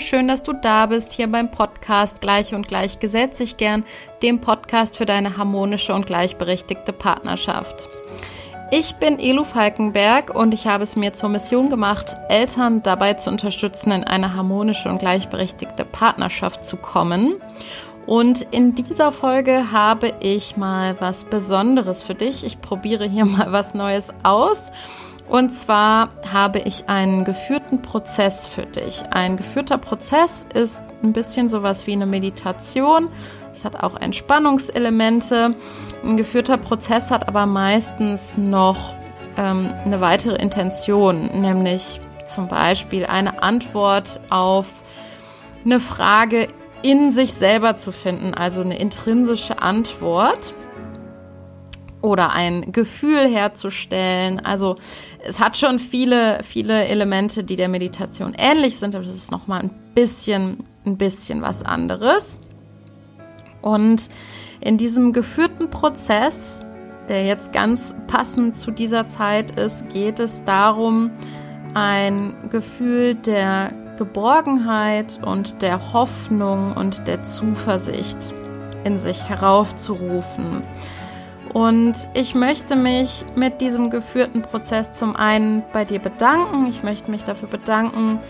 Schön, dass du da bist hier beim Podcast Gleich und Gleich gesetz ich gern, dem Podcast für deine harmonische und gleichberechtigte Partnerschaft. Ich bin Elu Falkenberg und ich habe es mir zur Mission gemacht, Eltern dabei zu unterstützen, in eine harmonische und gleichberechtigte Partnerschaft zu kommen. Und in dieser Folge habe ich mal was Besonderes für dich. Ich probiere hier mal was Neues aus. Und zwar habe ich einen geführten Prozess für dich. Ein geführter Prozess ist ein bisschen sowas wie eine Meditation. Es hat auch Entspannungselemente. Ein geführter Prozess hat aber meistens noch ähm, eine weitere Intention, nämlich zum Beispiel eine Antwort auf eine Frage in sich selber zu finden, also eine intrinsische Antwort oder ein Gefühl herzustellen. Also es hat schon viele, viele Elemente, die der Meditation ähnlich sind, aber es ist nochmal ein bisschen, ein bisschen was anderes. Und in diesem geführten Prozess, der jetzt ganz passend zu dieser Zeit ist, geht es darum, ein Gefühl der Geborgenheit und der Hoffnung und der Zuversicht in sich heraufzurufen. Und ich möchte mich mit diesem geführten Prozess zum einen bei dir bedanken. Ich möchte mich dafür bedanken,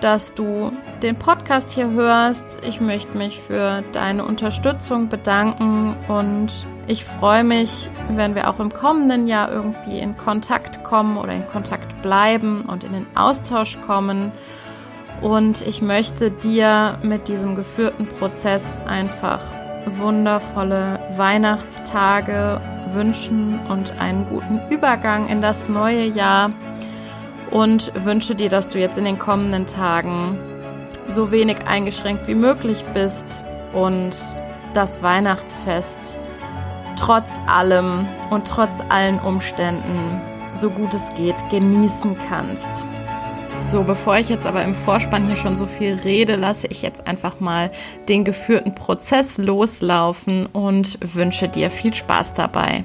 dass du den Podcast hier hörst. Ich möchte mich für deine Unterstützung bedanken und ich freue mich, wenn wir auch im kommenden Jahr irgendwie in Kontakt kommen oder in Kontakt bleiben und in den Austausch kommen. Und ich möchte dir mit diesem geführten Prozess einfach wundervolle Weihnachtstage wünschen und einen guten Übergang in das neue Jahr und wünsche dir, dass du jetzt in den kommenden Tagen so wenig eingeschränkt wie möglich bist und das Weihnachtsfest trotz allem und trotz allen Umständen so gut es geht genießen kannst. So, bevor ich jetzt aber im Vorspann hier schon so viel rede, lasse ich jetzt einfach mal den geführten Prozess loslaufen und wünsche dir viel Spaß dabei.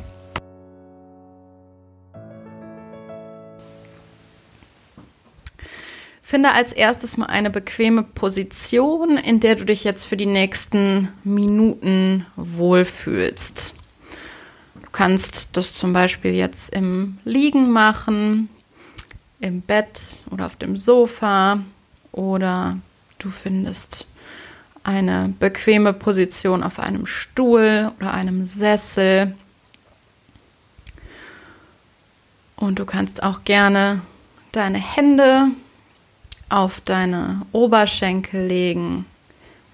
Finde als erstes mal eine bequeme Position, in der du dich jetzt für die nächsten Minuten wohlfühlst. Du kannst das zum Beispiel jetzt im Liegen machen, im Bett oder auf dem Sofa oder du findest eine bequeme Position auf einem Stuhl oder einem Sessel. Und du kannst auch gerne deine Hände auf deine Oberschenkel legen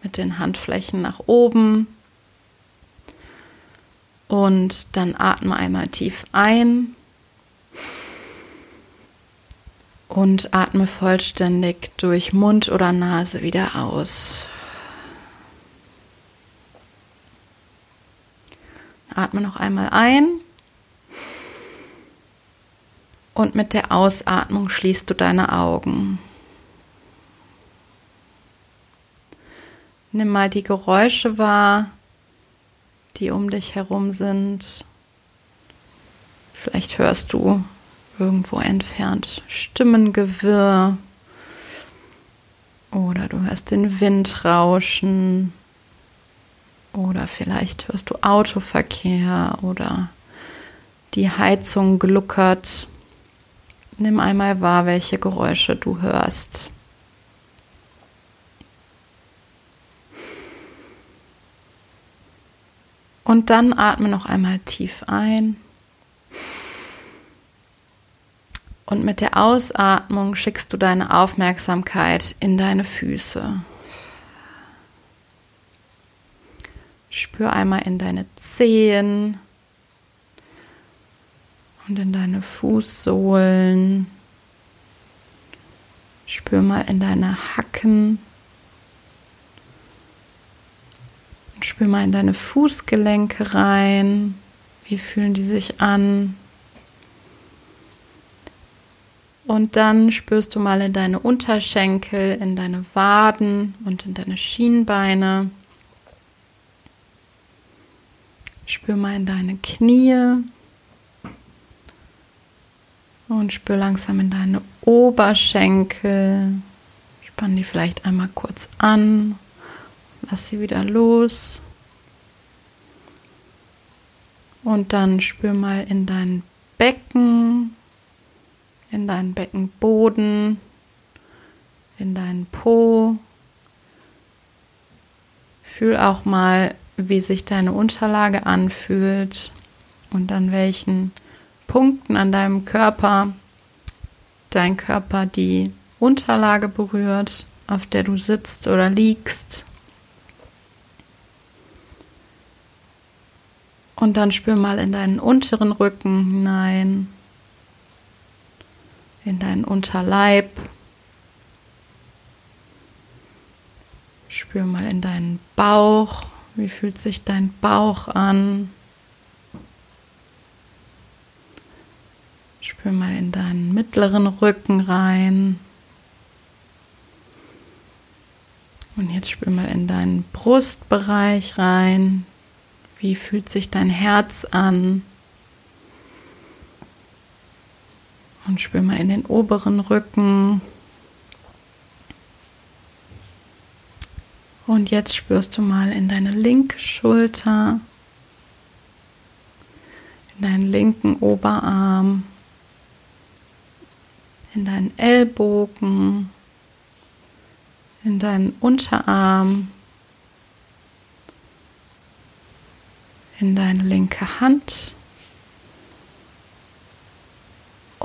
mit den Handflächen nach oben. Und dann atme einmal tief ein und atme vollständig durch Mund oder Nase wieder aus. Atme noch einmal ein und mit der Ausatmung schließt du deine Augen. Nimm mal die Geräusche wahr, die um dich herum sind. Vielleicht hörst du irgendwo entfernt Stimmengewirr oder du hörst den Wind rauschen oder vielleicht hörst du Autoverkehr oder die Heizung gluckert. Nimm einmal wahr, welche Geräusche du hörst. Und dann atme noch einmal tief ein Und mit der Ausatmung schickst du deine Aufmerksamkeit in deine Füße. Spür einmal in deine Zehen und in deine Fußsohlen. Spür mal in deine Hacken. Und spür mal in deine Fußgelenke rein. Wie fühlen die sich an? Und dann spürst du mal in deine Unterschenkel, in deine Waden und in deine Schienbeine. Spür mal in deine Knie. Und spür langsam in deine Oberschenkel. Spann die vielleicht einmal kurz an, lass sie wieder los. Und dann spür mal in dein Becken, in deinen Beckenboden, in deinen Po. Fühl auch mal, wie sich deine Unterlage anfühlt und an welchen Punkten an deinem Körper dein Körper die Unterlage berührt, auf der du sitzt oder liegst. Und dann spür mal in deinen unteren Rücken hinein, in deinen Unterleib. Spür mal in deinen Bauch. Wie fühlt sich dein Bauch an? Spür mal in deinen mittleren Rücken rein. Und jetzt spür mal in deinen Brustbereich rein. Wie fühlt sich dein Herz an? Und spür mal in den oberen Rücken. Und jetzt spürst du mal in deine linke Schulter, in deinen linken Oberarm, in deinen Ellbogen, in deinen Unterarm, in deine linke Hand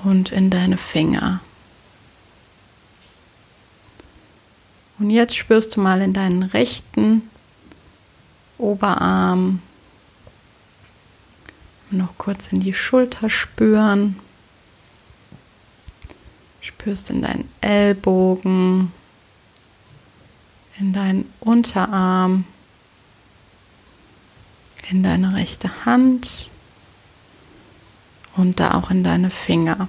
und in deine Finger. Und jetzt spürst du mal in deinen rechten Oberarm noch kurz in die Schulter spüren. Spürst in deinen Ellbogen, in deinen Unterarm, in deine rechte Hand und da auch in deine Finger.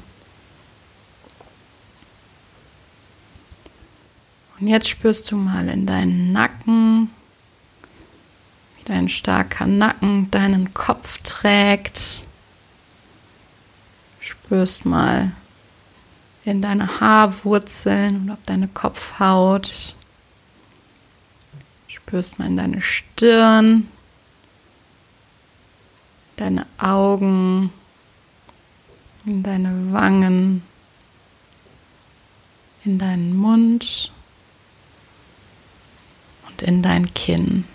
Und jetzt spürst du mal in deinen Nacken, wie dein starker Nacken deinen Kopf trägt. Spürst mal in deine Haarwurzeln und auf deine Kopfhaut. Spürst mal in deine Stirn, deine Augen, in deine Wangen, in deinen Mund in dein Kinn.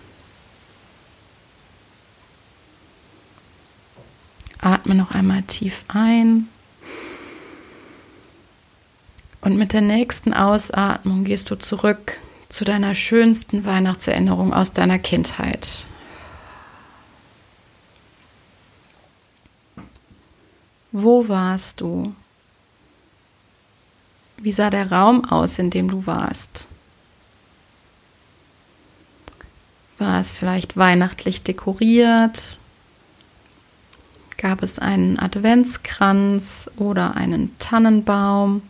Atme noch einmal tief ein. Und mit der nächsten Ausatmung gehst du zurück zu deiner schönsten Weihnachtserinnerung aus deiner Kindheit. Wo warst du? Wie sah der Raum aus, in dem du warst? War es vielleicht weihnachtlich dekoriert? Gab es einen Adventskranz oder einen Tannenbaum,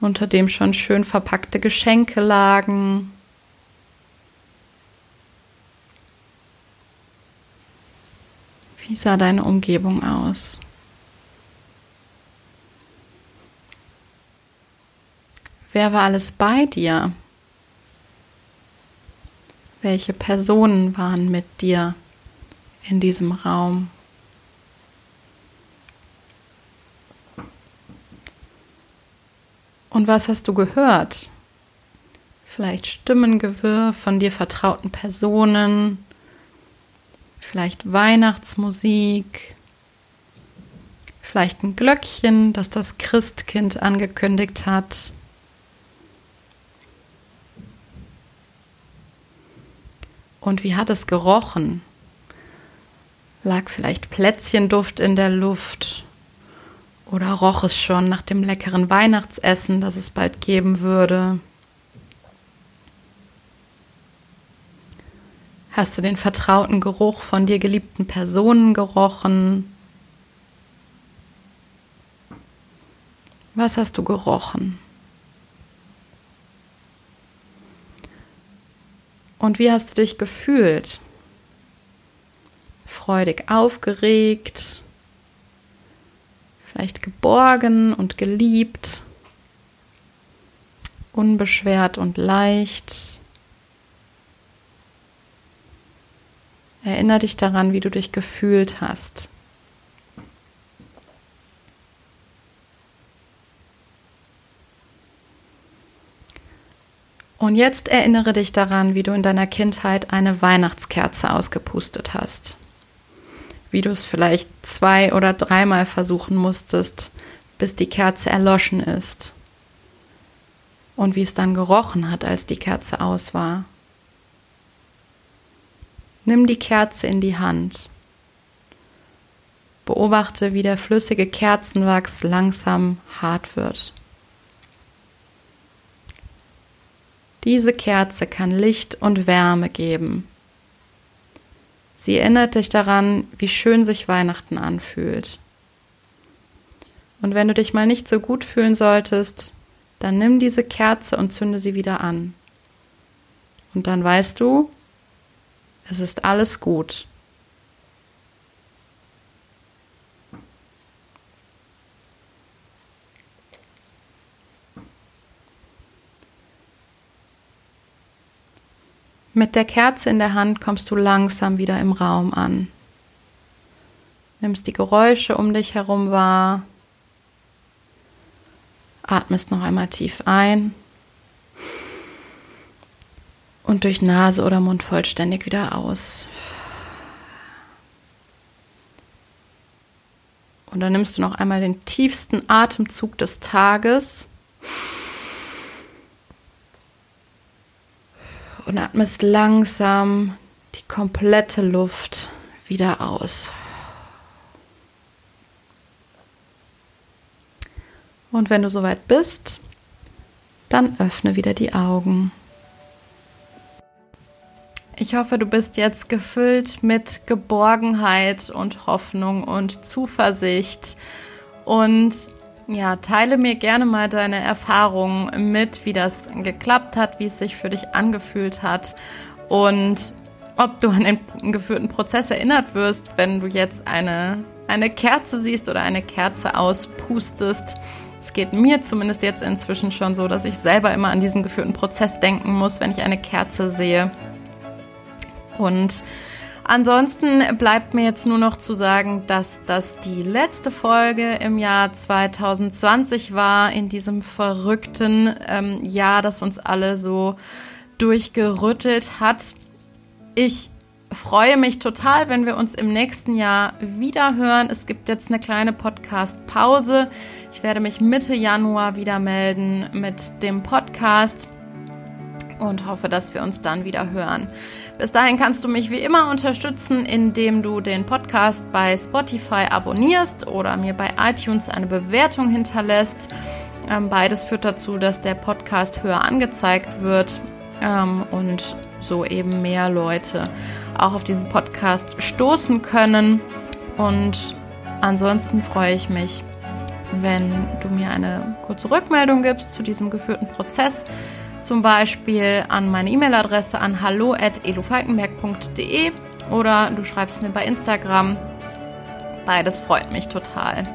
unter dem schon schön verpackte Geschenke lagen? Wie sah deine Umgebung aus? Wer war alles bei dir? Welche Personen waren mit dir in diesem Raum? Und was hast du gehört? Vielleicht Stimmengewirr von dir vertrauten Personen, vielleicht Weihnachtsmusik, vielleicht ein Glöckchen, das das Christkind angekündigt hat. Und wie hat es gerochen? Lag vielleicht Plätzchenduft in der Luft? Oder roch es schon nach dem leckeren Weihnachtsessen, das es bald geben würde? Hast du den vertrauten Geruch von dir geliebten Personen gerochen? Was hast du gerochen? Und wie hast du dich gefühlt? Freudig aufgeregt, vielleicht geborgen und geliebt, unbeschwert und leicht. Erinner dich daran, wie du dich gefühlt hast. Und jetzt erinnere dich daran, wie du in deiner Kindheit eine Weihnachtskerze ausgepustet hast. Wie du es vielleicht zwei oder dreimal versuchen musstest, bis die Kerze erloschen ist. Und wie es dann gerochen hat, als die Kerze aus war. Nimm die Kerze in die Hand. Beobachte, wie der flüssige Kerzenwachs langsam hart wird. Diese Kerze kann Licht und Wärme geben. Sie erinnert dich daran, wie schön sich Weihnachten anfühlt. Und wenn du dich mal nicht so gut fühlen solltest, dann nimm diese Kerze und zünde sie wieder an. Und dann weißt du, es ist alles gut. Mit der Kerze in der Hand kommst du langsam wieder im Raum an. Nimmst die Geräusche um dich herum wahr. Atmest noch einmal tief ein und durch Nase oder Mund vollständig wieder aus. Und dann nimmst du noch einmal den tiefsten Atemzug des Tages und atmest langsam die komplette Luft wieder aus. Und wenn du soweit bist, dann öffne wieder die Augen. Ich hoffe, du bist jetzt gefüllt mit Geborgenheit und Hoffnung und Zuversicht und ja, teile mir gerne mal deine Erfahrungen mit, wie das geklappt hat, wie es sich für dich angefühlt hat und ob du an den geführten Prozess erinnert wirst, wenn du jetzt eine, eine Kerze siehst oder eine Kerze auspustest. Es geht mir zumindest jetzt inzwischen schon so, dass ich selber immer an diesen geführten Prozess denken muss, wenn ich eine Kerze sehe. Und Ansonsten bleibt mir jetzt nur noch zu sagen, dass das die letzte Folge im Jahr 2020 war, in diesem verrückten ähm, Jahr, das uns alle so durchgerüttelt hat. Ich freue mich total, wenn wir uns im nächsten Jahr wieder hören. Es gibt jetzt eine kleine Podcast-Pause. Ich werde mich Mitte Januar wieder melden mit dem Podcast und hoffe, dass wir uns dann wieder hören. Bis dahin kannst du mich wie immer unterstützen, indem du den Podcast bei Spotify abonnierst oder mir bei iTunes eine Bewertung hinterlässt. Ähm, beides führt dazu, dass der Podcast höher angezeigt wird ähm, und so eben mehr Leute auch auf diesen Podcast stoßen können. Und ansonsten freue ich mich, wenn du mir eine kurze Rückmeldung gibst zu diesem geführten Prozess zum Beispiel an meine E-Mail-Adresse an hallo.elufalkenberg.de oder du schreibst mir bei Instagram. Beides freut mich total.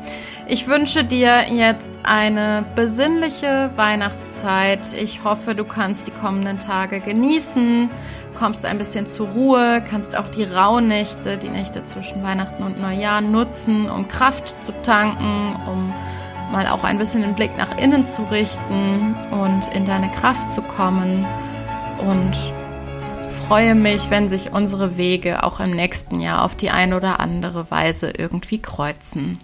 Ich wünsche dir jetzt eine besinnliche Weihnachtszeit. Ich hoffe, du kannst die kommenden Tage genießen, kommst ein bisschen zur Ruhe, kannst auch die Rauhnächte, die Nächte zwischen Weihnachten und Neujahr nutzen, um Kraft zu tanken, um mal auch ein bisschen den Blick nach innen zu richten und in deine Kraft zu kommen. Und freue mich, wenn sich unsere Wege auch im nächsten Jahr auf die eine oder andere Weise irgendwie kreuzen.